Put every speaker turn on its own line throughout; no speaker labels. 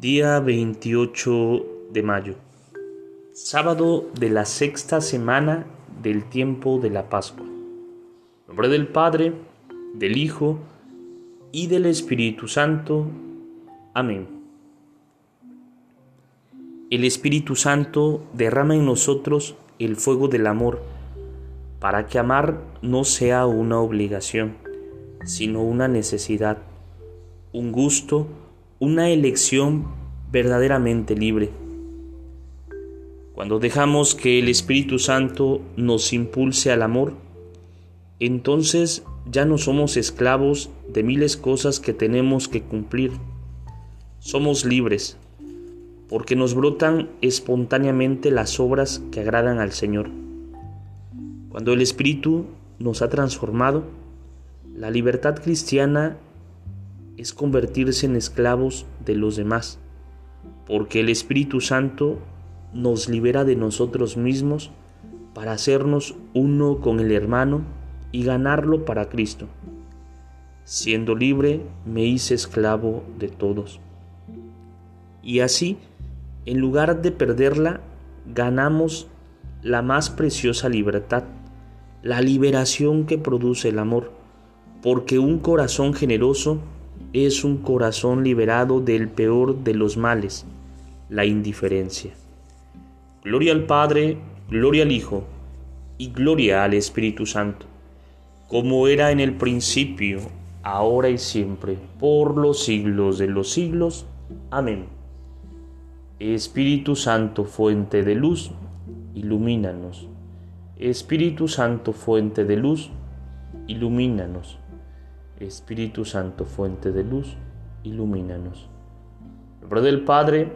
Día 28 de mayo, sábado de la sexta semana del tiempo de la Pascua. En nombre del Padre, del Hijo y del Espíritu Santo. Amén. El Espíritu Santo derrama en nosotros el fuego del amor, para que amar no sea una obligación, sino una necesidad, un gusto, una elección verdaderamente libre. Cuando dejamos que el Espíritu Santo nos impulse al amor, entonces ya no somos esclavos de miles cosas que tenemos que cumplir. Somos libres, porque nos brotan espontáneamente las obras que agradan al Señor. Cuando el Espíritu nos ha transformado, la libertad cristiana es convertirse en esclavos de los demás, porque el Espíritu Santo nos libera de nosotros mismos para hacernos uno con el hermano y ganarlo para Cristo. Siendo libre, me hice esclavo de todos. Y así, en lugar de perderla, ganamos la más preciosa libertad, la liberación que produce el amor, porque un corazón generoso es un corazón liberado del peor de los males, la indiferencia. Gloria al Padre, gloria al Hijo y gloria al Espíritu Santo, como era en el principio, ahora y siempre, por los siglos de los siglos. Amén. Espíritu Santo, fuente de luz, ilumínanos. Espíritu Santo, fuente de luz, ilumínanos. Espíritu Santo, fuente de luz, ilumínanos. En nombre del Padre,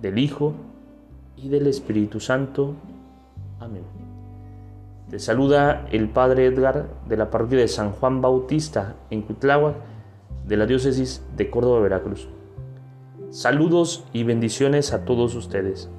del Hijo y del Espíritu Santo. Amén. Te saluda el Padre Edgar de la parroquia de San Juan Bautista en Cuitláhuac, de la diócesis de Córdoba, Veracruz. Saludos y bendiciones a todos ustedes.